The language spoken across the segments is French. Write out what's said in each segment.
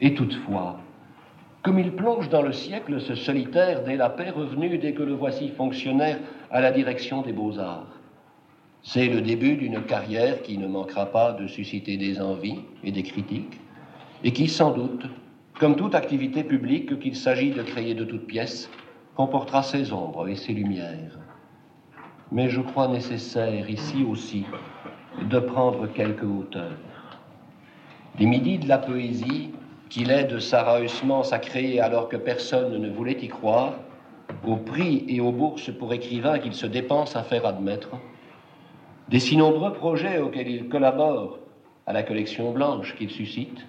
Et toutefois, comme il plonge dans le siècle, ce solitaire dès la paix revenu dès que le voici fonctionnaire à la direction des beaux-arts. C'est le début d'une carrière qui ne manquera pas de susciter des envies et des critiques, et qui, sans doute, comme toute activité publique qu'il s'agit de créer de toutes pièces, comportera ses ombres et ses lumières. Mais je crois nécessaire ici aussi de prendre quelques hauteurs. Les midis de la poésie, qu'il est de Sarah Huysmans à créer alors que personne ne voulait y croire, au prix et aux bourses pour écrivains qu'il se dépense à faire admettre, des si nombreux projets auxquels il collabore à la collection blanche qu'il suscite,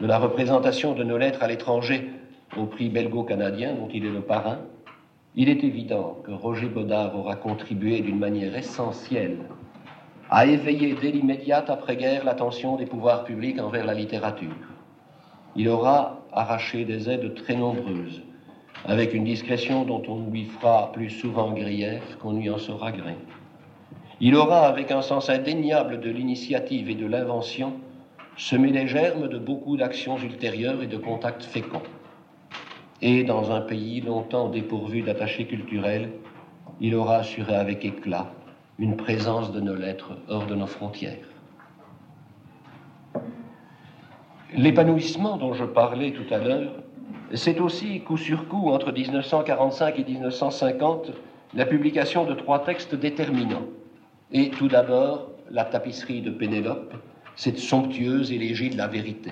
de la représentation de nos lettres à l'étranger au prix belgo-canadien dont il est le parrain, il est évident que Roger Baudard aura contribué d'une manière essentielle à éveiller dès l'immédiate après-guerre l'attention des pouvoirs publics envers la littérature. Il aura arraché des aides très nombreuses, avec une discrétion dont on lui fera plus souvent grief qu'on lui en saura gré. Il aura, avec un sens indéniable de l'initiative et de l'invention, semé les germes de beaucoup d'actions ultérieures et de contacts féconds. Et dans un pays longtemps dépourvu d'attachés culturels, il aura assuré avec éclat une présence de nos lettres hors de nos frontières. L'épanouissement dont je parlais tout à l'heure, c'est aussi coup sur coup entre 1945 et 1950 la publication de trois textes déterminants et tout d'abord, la tapisserie de Pénélope, cette somptueuse élégie de la vérité.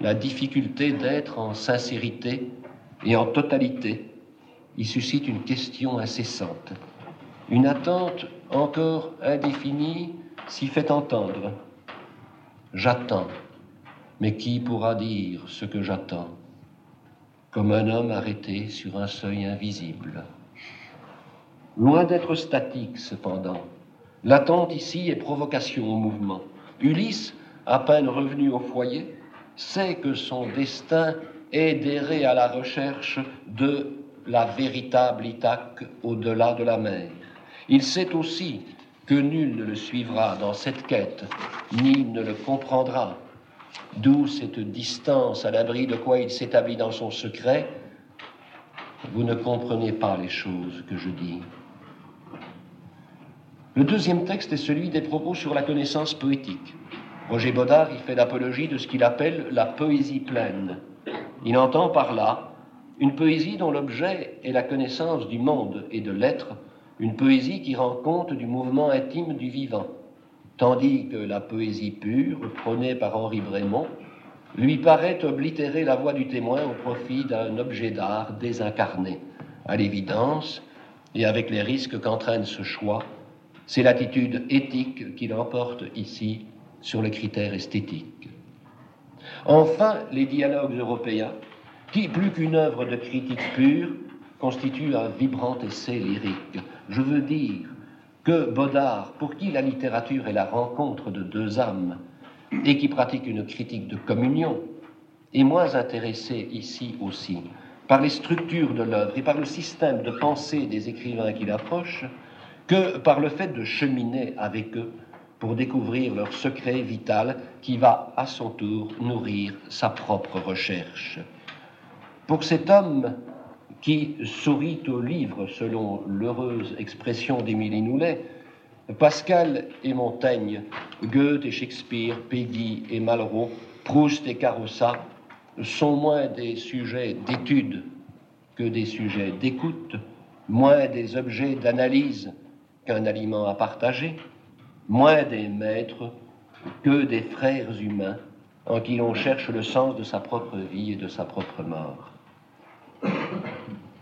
La difficulté d'être en sincérité et en totalité y suscite une question incessante. Une attente encore indéfinie s'y fait entendre. J'attends, mais qui pourra dire ce que j'attends Comme un homme arrêté sur un seuil invisible. Loin d'être statique, cependant, l'attente ici est provocation au mouvement. Ulysse, à peine revenu au foyer, sait que son destin est d'errer à la recherche de la véritable Ithaque au-delà de la mer. Il sait aussi que nul ne le suivra dans cette quête, ni ne le comprendra. D'où cette distance à l'abri de quoi il s'établit dans son secret. Vous ne comprenez pas les choses que je dis. Le deuxième texte est celui des propos sur la connaissance poétique. Roger Baudard y fait l'apologie de ce qu'il appelle la poésie pleine. Il entend par là une poésie dont l'objet est la connaissance du monde et de l'être, une poésie qui rend compte du mouvement intime du vivant, tandis que la poésie pure, prônée par Henri Brémond, lui paraît oblitérer la voix du témoin au profit d'un objet d'art désincarné. À l'évidence, et avec les risques qu'entraîne ce choix, c'est l'attitude éthique qui l'emporte ici sur le critère esthétique. Enfin, les dialogues européens, qui, plus qu'une œuvre de critique pure, constituent un vibrant essai lyrique. Je veux dire que Baudard, pour qui la littérature est la rencontre de deux âmes, et qui pratique une critique de communion, est moins intéressé ici aussi par les structures de l'œuvre et par le système de pensée des écrivains qu'il approche que par le fait de cheminer avec eux pour découvrir leur secret vital qui va à son tour nourrir sa propre recherche. Pour cet homme qui sourit au livre, selon l'heureuse expression d'Émilie Noulet, Pascal et Montaigne, Goethe et Shakespeare, Peggy et Malraux, Proust et Carossa sont moins des sujets d'étude que des sujets d'écoute, moins des objets d'analyse qu'un aliment à partager, moins des maîtres que des frères humains en qui l'on cherche le sens de sa propre vie et de sa propre mort.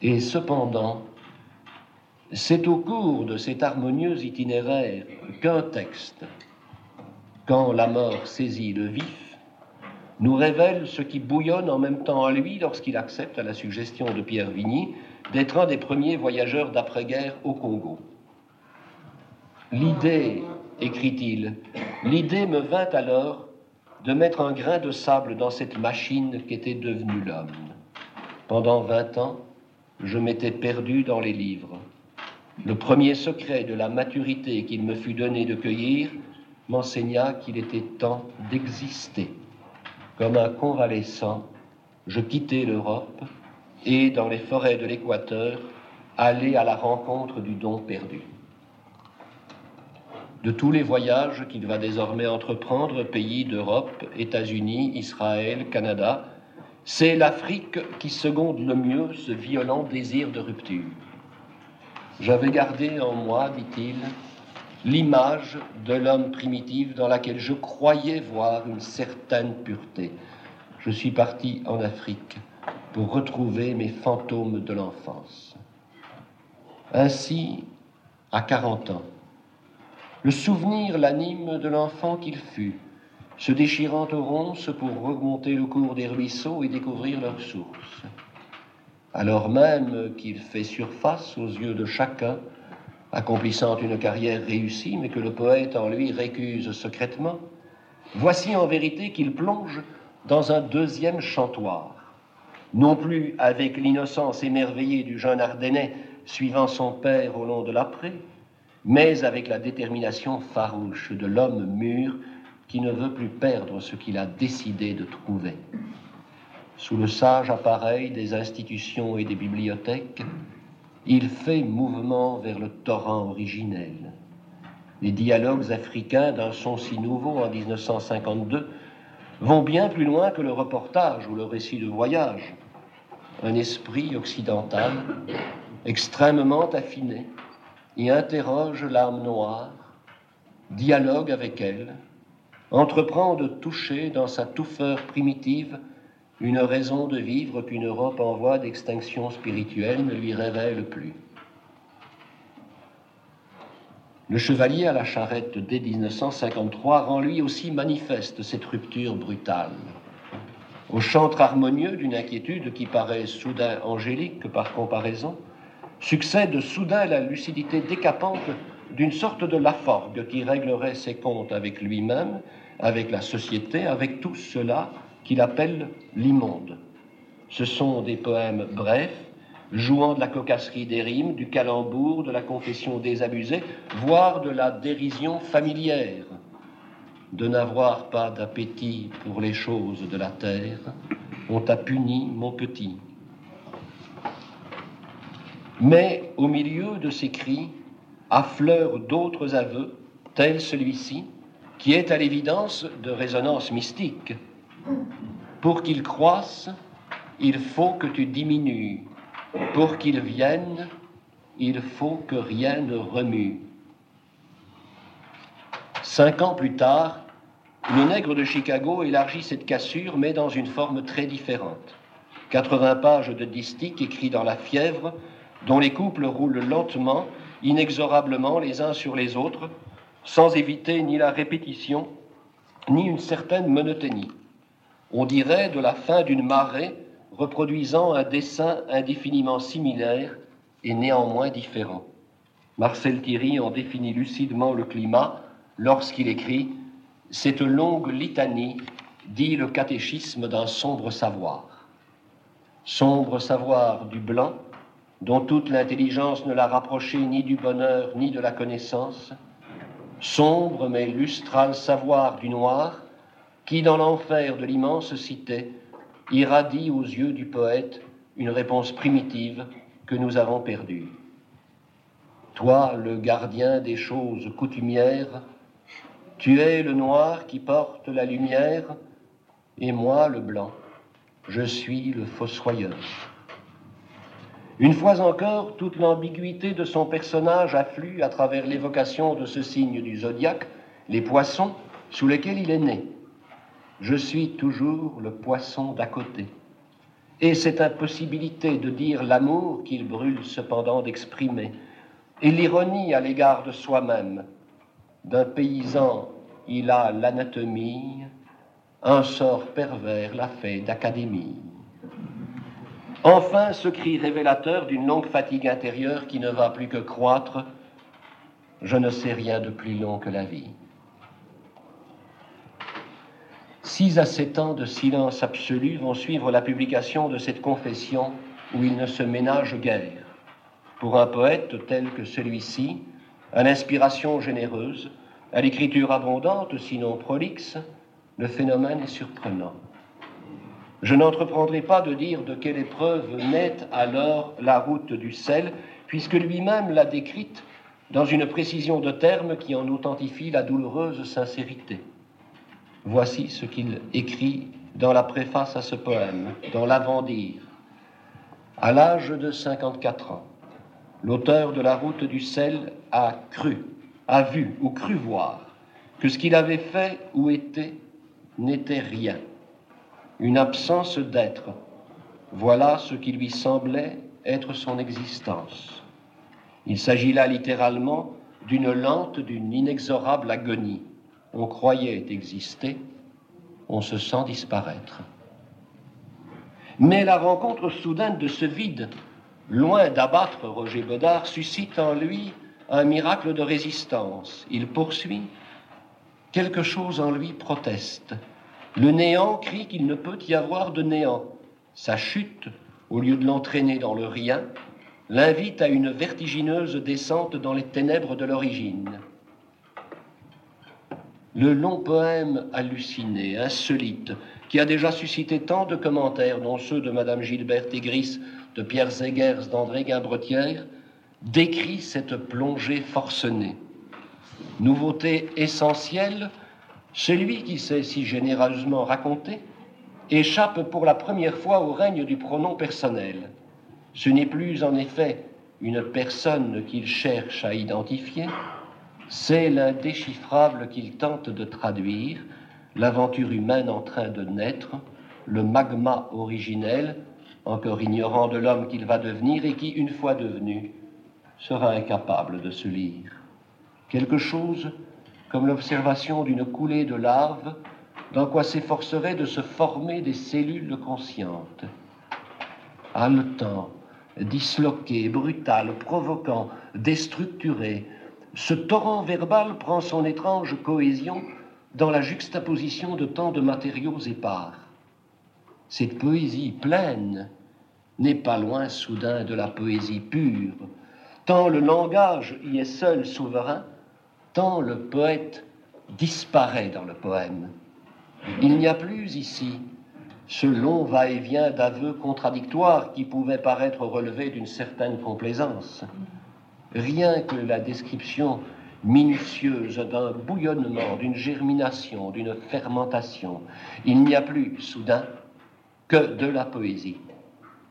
Et cependant, c'est au cours de cet harmonieux itinéraire qu'un texte, quand la mort saisit le vif, nous révèle ce qui bouillonne en même temps en lui lorsqu'il accepte, à la suggestion de Pierre Vigny, d'être un des premiers voyageurs d'après-guerre au Congo. L'idée, écrit-il, l'idée me vint alors de mettre un grain de sable dans cette machine qu'était devenue l'homme. Pendant vingt ans, je m'étais perdu dans les livres. Le premier secret de la maturité qu'il me fut donné de cueillir m'enseigna qu'il était temps d'exister. comme un convalescent, je quittai l'Europe et, dans les forêts de l'Équateur, allai à la rencontre du don perdu. De tous les voyages qu'il va désormais entreprendre, pays d'Europe, États-Unis, Israël, Canada, c'est l'Afrique qui seconde le mieux ce violent désir de rupture. J'avais gardé en moi, dit-il, l'image de l'homme primitif dans laquelle je croyais voir une certaine pureté. Je suis parti en Afrique pour retrouver mes fantômes de l'enfance. Ainsi, à 40 ans, le souvenir l'anime de l'enfant qu'il fut, se déchirant aux ronces pour remonter le cours des ruisseaux et découvrir leurs sources. Alors même qu'il fait surface aux yeux de chacun, accomplissant une carrière réussie, mais que le poète en lui récuse secrètement, voici en vérité qu'il plonge dans un deuxième chantoir, non plus avec l'innocence émerveillée du jeune Ardennais suivant son père au long de l'après, mais avec la détermination farouche de l'homme mûr qui ne veut plus perdre ce qu'il a décidé de trouver. Sous le sage appareil des institutions et des bibliothèques, il fait mouvement vers le torrent originel. Les dialogues africains d'un son si nouveau en 1952 vont bien plus loin que le reportage ou le récit de voyage. Un esprit occidental extrêmement affiné y interroge l'âme noire, dialogue avec elle, entreprend de toucher dans sa touffeur primitive une raison de vivre qu'une Europe en voie d'extinction spirituelle ne lui révèle plus. Le chevalier à la charrette dès 1953 rend lui aussi manifeste cette rupture brutale. Au chantre harmonieux d'une inquiétude qui paraît soudain angélique par comparaison, succède soudain la lucidité décapante d'une sorte de Laforgue qui réglerait ses comptes avec lui-même, avec la société, avec tout cela qu'il appelle l'immonde. Ce sont des poèmes brefs, jouant de la cocasserie des rimes, du calembour, de la confession désabusée, voire de la dérision familière. De n'avoir pas d'appétit pour les choses de la terre, on t'a puni, mon petit. Mais au milieu de ces cris affleurent d'autres aveux, tels celui-ci, qui est à l'évidence de résonance mystique. Pour qu'il croisse, il faut que tu diminues. Pour qu'il vienne, il faut que rien ne remue. Cinq ans plus tard, le nègre de Chicago élargit cette cassure, mais dans une forme très différente. 80 pages de distique écrits dans la fièvre, dont les couples roulent lentement, inexorablement les uns sur les autres, sans éviter ni la répétition, ni une certaine monotonie on dirait de la fin d'une marée reproduisant un dessin indéfiniment similaire et néanmoins différent. Marcel Thierry en définit lucidement le climat lorsqu'il écrit Cette longue litanie dit le catéchisme d'un sombre savoir. Sombre savoir du blanc, dont toute l'intelligence ne l'a rapproché ni du bonheur ni de la connaissance, sombre mais lustral savoir du noir, qui, dans l'enfer de l'immense cité, irradie aux yeux du poète une réponse primitive que nous avons perdue. Toi, le gardien des choses coutumières, tu es le noir qui porte la lumière, et moi le blanc, je suis le fossoyeur. Une fois encore, toute l'ambiguïté de son personnage afflue à travers l'évocation de ce signe du zodiaque, les poissons, sous lesquels il est né. Je suis toujours le poisson d'à côté. Et cette impossibilité de dire l'amour qu'il brûle cependant d'exprimer, et l'ironie à l'égard de soi-même. D'un paysan, il a l'anatomie, un sort pervers l'a fait d'académie. Enfin, ce cri révélateur d'une longue fatigue intérieure qui ne va plus que croître, je ne sais rien de plus long que la vie. Six à sept ans de silence absolu vont suivre la publication de cette confession où il ne se ménage guère. Pour un poète tel que celui-ci, à l'inspiration généreuse, à l'écriture abondante, sinon prolixe, le phénomène est surprenant. Je n'entreprendrai pas de dire de quelle épreuve naît alors la route du sel, puisque lui-même l'a décrite dans une précision de termes qui en authentifie la douloureuse sincérité. Voici ce qu'il écrit dans la préface à ce poème, dans l'avant-dire. À l'âge de 54 ans, l'auteur de La route du sel a cru, a vu ou cru voir que ce qu'il avait fait ou été n'était rien, une absence d'être. Voilà ce qui lui semblait être son existence. Il s'agit là littéralement d'une lente, d'une inexorable agonie. On croyait exister, on se sent disparaître. Mais la rencontre soudaine de ce vide, loin d'abattre Roger Godard, suscite en lui un miracle de résistance. Il poursuit, quelque chose en lui proteste. Le néant crie qu'il ne peut y avoir de néant. Sa chute, au lieu de l'entraîner dans le rien, l'invite à une vertigineuse descente dans les ténèbres de l'origine. Le long poème halluciné, insolite, qui a déjà suscité tant de commentaires, dont ceux de Madame Gilbert Tigris, de Pierre Zegers, d'André Guimbretière, décrit cette plongée forcenée. Nouveauté essentielle, celui qui s'est si généreusement raconté échappe pour la première fois au règne du pronom personnel. Ce n'est plus en effet une personne qu'il cherche à identifier, c'est l'indéchiffrable qu'il tente de traduire, l'aventure humaine en train de naître, le magma originel, encore ignorant de l'homme qu'il va devenir et qui, une fois devenu, sera incapable de se lire. Quelque chose comme l'observation d'une coulée de larves dans quoi s'efforcerait de se former des cellules conscientes. Haletant, disloqué, brutal, provoquant, déstructuré, ce torrent verbal prend son étrange cohésion dans la juxtaposition de tant de matériaux épars. Cette poésie pleine n'est pas loin soudain de la poésie pure, tant le langage y est seul souverain, tant le poète disparaît dans le poème. Il n'y a plus ici ce long va-et-vient d'aveux contradictoires qui pouvait paraître relever d'une certaine complaisance. Rien que la description minutieuse d'un bouillonnement, d'une germination, d'une fermentation. Il n'y a plus, soudain, que de la poésie,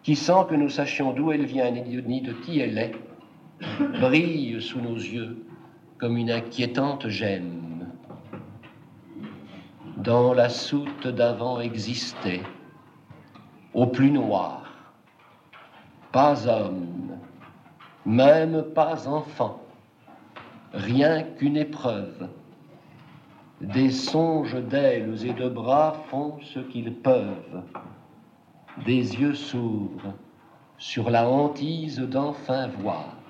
qui, sans que nous sachions d'où elle vient ni de qui elle est, brille sous nos yeux comme une inquiétante gemme. Dans la soute d'avant existait, au plus noir, pas homme, même pas enfant, rien qu'une épreuve. Des songes d'ailes et de bras font ce qu'ils peuvent. Des yeux s'ouvrent sur la hantise d'enfin voir.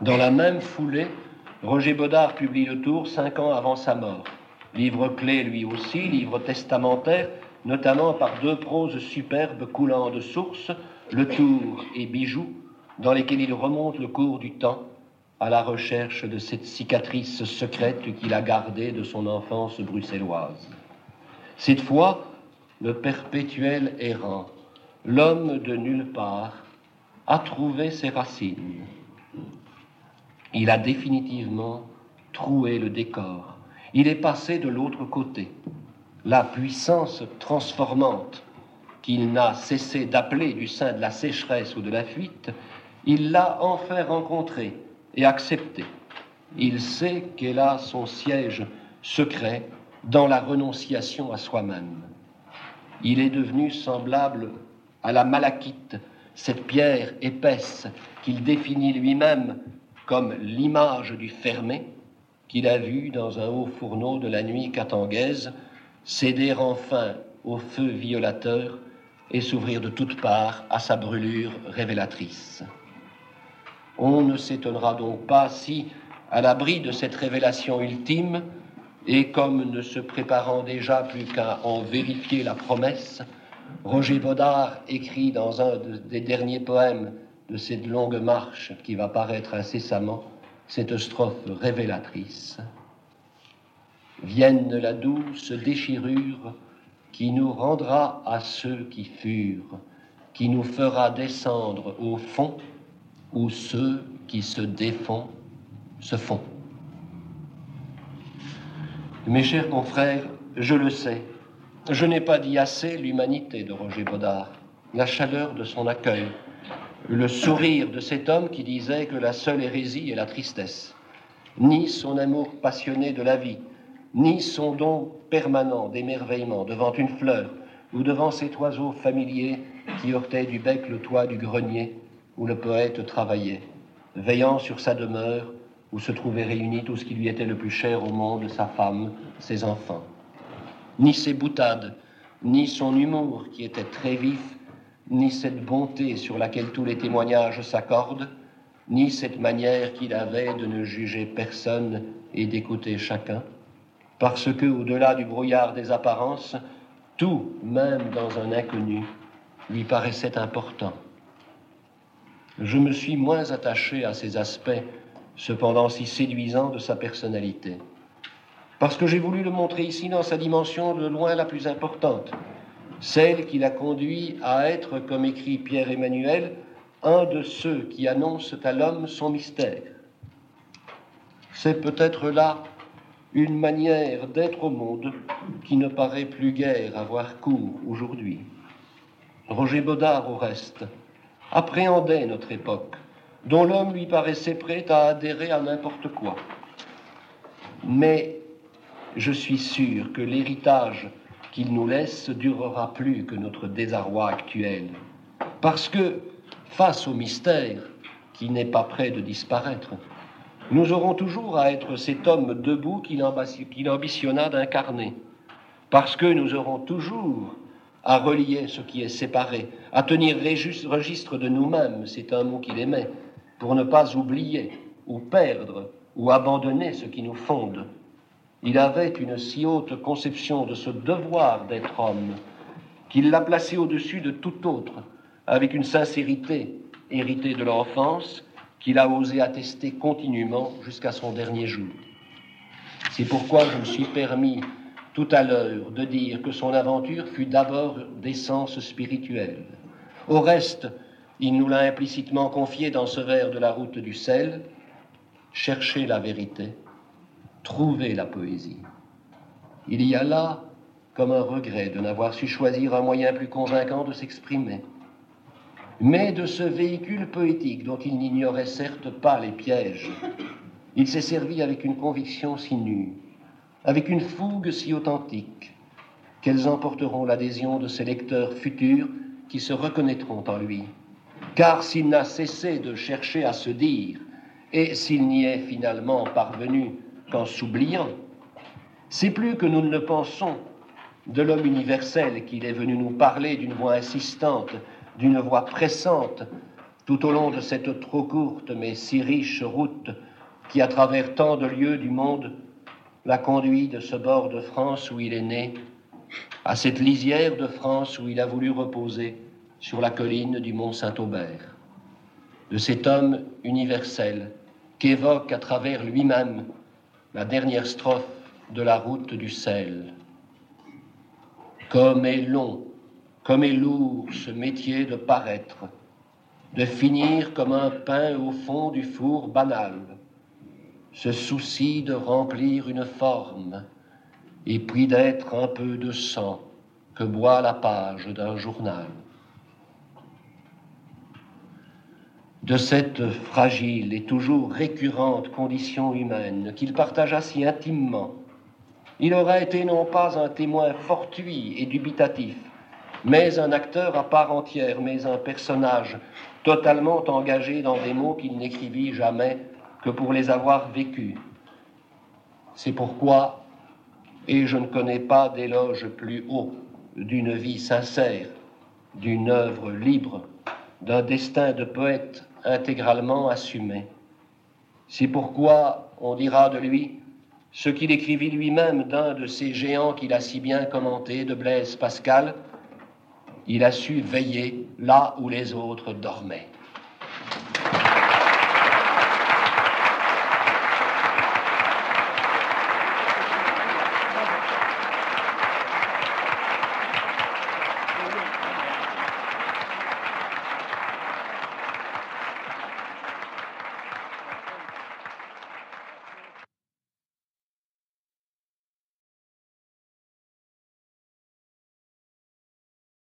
Dans la même foulée, Roger Baudard publie Le Tour cinq ans avant sa mort. Livre clé lui aussi, livre testamentaire, notamment par deux proses superbes coulant de sources, Le Tour et Bijoux, dans lesquels il remonte le cours du temps à la recherche de cette cicatrice secrète qu'il a gardée de son enfance bruxelloise. Cette fois, le perpétuel errant, l'homme de nulle part, a trouvé ses racines il a définitivement troué le décor. Il est passé de l'autre côté. La puissance transformante qu'il n'a cessé d'appeler du sein de la sécheresse ou de la fuite, il l'a enfin rencontrée et acceptée. Il sait qu'elle a son siège secret dans la renonciation à soi-même. Il est devenu semblable à la malachite, cette pierre épaisse qu'il définit lui-même comme l'image du fermé qu'il a vu dans un haut fourneau de la nuit catangaise céder enfin au feu violateur et s'ouvrir de toutes parts à sa brûlure révélatrice. On ne s'étonnera donc pas si, à l'abri de cette révélation ultime, et comme ne se préparant déjà plus qu'à en vérifier la promesse, Roger Baudard écrit dans un des derniers poèmes de cette longue marche qui va paraître incessamment, cette strophe révélatrice. Vienne la douce déchirure qui nous rendra à ceux qui furent, qui nous fera descendre au fond où ceux qui se défont se font. Mes chers confrères, je le sais, je n'ai pas dit assez l'humanité de Roger Baudard, la chaleur de son accueil, le sourire de cet homme qui disait que la seule hérésie est la tristesse, ni son amour passionné de la vie, ni son don permanent d'émerveillement devant une fleur ou devant cet oiseau familier qui heurtait du bec le toit du grenier où le poète travaillait, veillant sur sa demeure où se trouvait réuni tout ce qui lui était le plus cher au monde, sa femme, ses enfants. Ni ses boutades, ni son humour qui était très vif, ni cette bonté sur laquelle tous les témoignages s'accordent, ni cette manière qu'il avait de ne juger personne et d'écouter chacun, parce que, au-delà du brouillard des apparences, tout, même dans un inconnu, lui paraissait important. Je me suis moins attaché à ces aspects, cependant si séduisants de sa personnalité, parce que j'ai voulu le montrer ici dans sa dimension de loin la plus importante, celle qui l'a conduit à être, comme écrit Pierre Emmanuel, un de ceux qui annoncent à l'homme son mystère. C'est peut-être là une manière d'être au monde qui ne paraît plus guère avoir cours aujourd'hui. Roger Baudard, au reste, appréhendait notre époque, dont l'homme lui paraissait prêt à adhérer à n'importe quoi. Mais je suis sûr que l'héritage qu'il nous laisse durera plus que notre désarroi actuel, parce que, face au mystère qui n'est pas prêt de disparaître, nous aurons toujours à être cet homme debout qu'il ambitionna d'incarner, parce que nous aurons toujours à relier ce qui est séparé, à tenir registre de nous-mêmes, c'est un mot qu'il aimait, pour ne pas oublier ou perdre ou abandonner ce qui nous fonde. Il avait une si haute conception de ce devoir d'être homme qu'il l'a placé au-dessus de tout autre, avec une sincérité héritée de l'enfance qu'il a osé attester continuellement jusqu'à son dernier jour. C'est pourquoi je me suis permis tout à l'heure de dire que son aventure fut d'abord d'essence spirituelle. Au reste, il nous l'a implicitement confié dans ce vers de la route du sel, chercher la vérité, trouver la poésie. Il y a là comme un regret de n'avoir su choisir un moyen plus convaincant de s'exprimer mais de ce véhicule poétique dont il n'ignorait certes pas les pièges. Il s'est servi avec une conviction si nue, avec une fougue si authentique, qu'elles emporteront l'adhésion de ses lecteurs futurs qui se reconnaîtront en lui. Car s'il n'a cessé de chercher à se dire, et s'il n'y est finalement parvenu qu'en s'oubliant, c'est plus que nous ne le pensons de l'homme universel qu'il est venu nous parler d'une voix insistante d'une voix pressante tout au long de cette trop courte mais si riche route qui, à travers tant de lieux du monde, l'a conduit de ce bord de France où il est né à cette lisière de France où il a voulu reposer sur la colline du mont Saint-Aubert, de cet homme universel qu'évoque à travers lui-même la dernière strophe de la route du sel. Comme est long comme est lourd ce métier de paraître, de finir comme un pain au fond du four banal, ce souci de remplir une forme, et puis d'être un peu de sang que boit la page d'un journal. De cette fragile et toujours récurrente condition humaine qu'il partagea si intimement, il aurait été non pas un témoin fortuit et dubitatif, mais un acteur à part entière, mais un personnage totalement engagé dans des mots qu'il n'écrivit jamais que pour les avoir vécus. C'est pourquoi, et je ne connais pas d'éloge plus haut d'une vie sincère, d'une œuvre libre, d'un destin de poète intégralement assumé. C'est pourquoi on dira de lui ce qu'il écrivit lui-même d'un de ces géants qu'il a si bien commenté, de Blaise Pascal, il a su veiller là où les autres dormaient.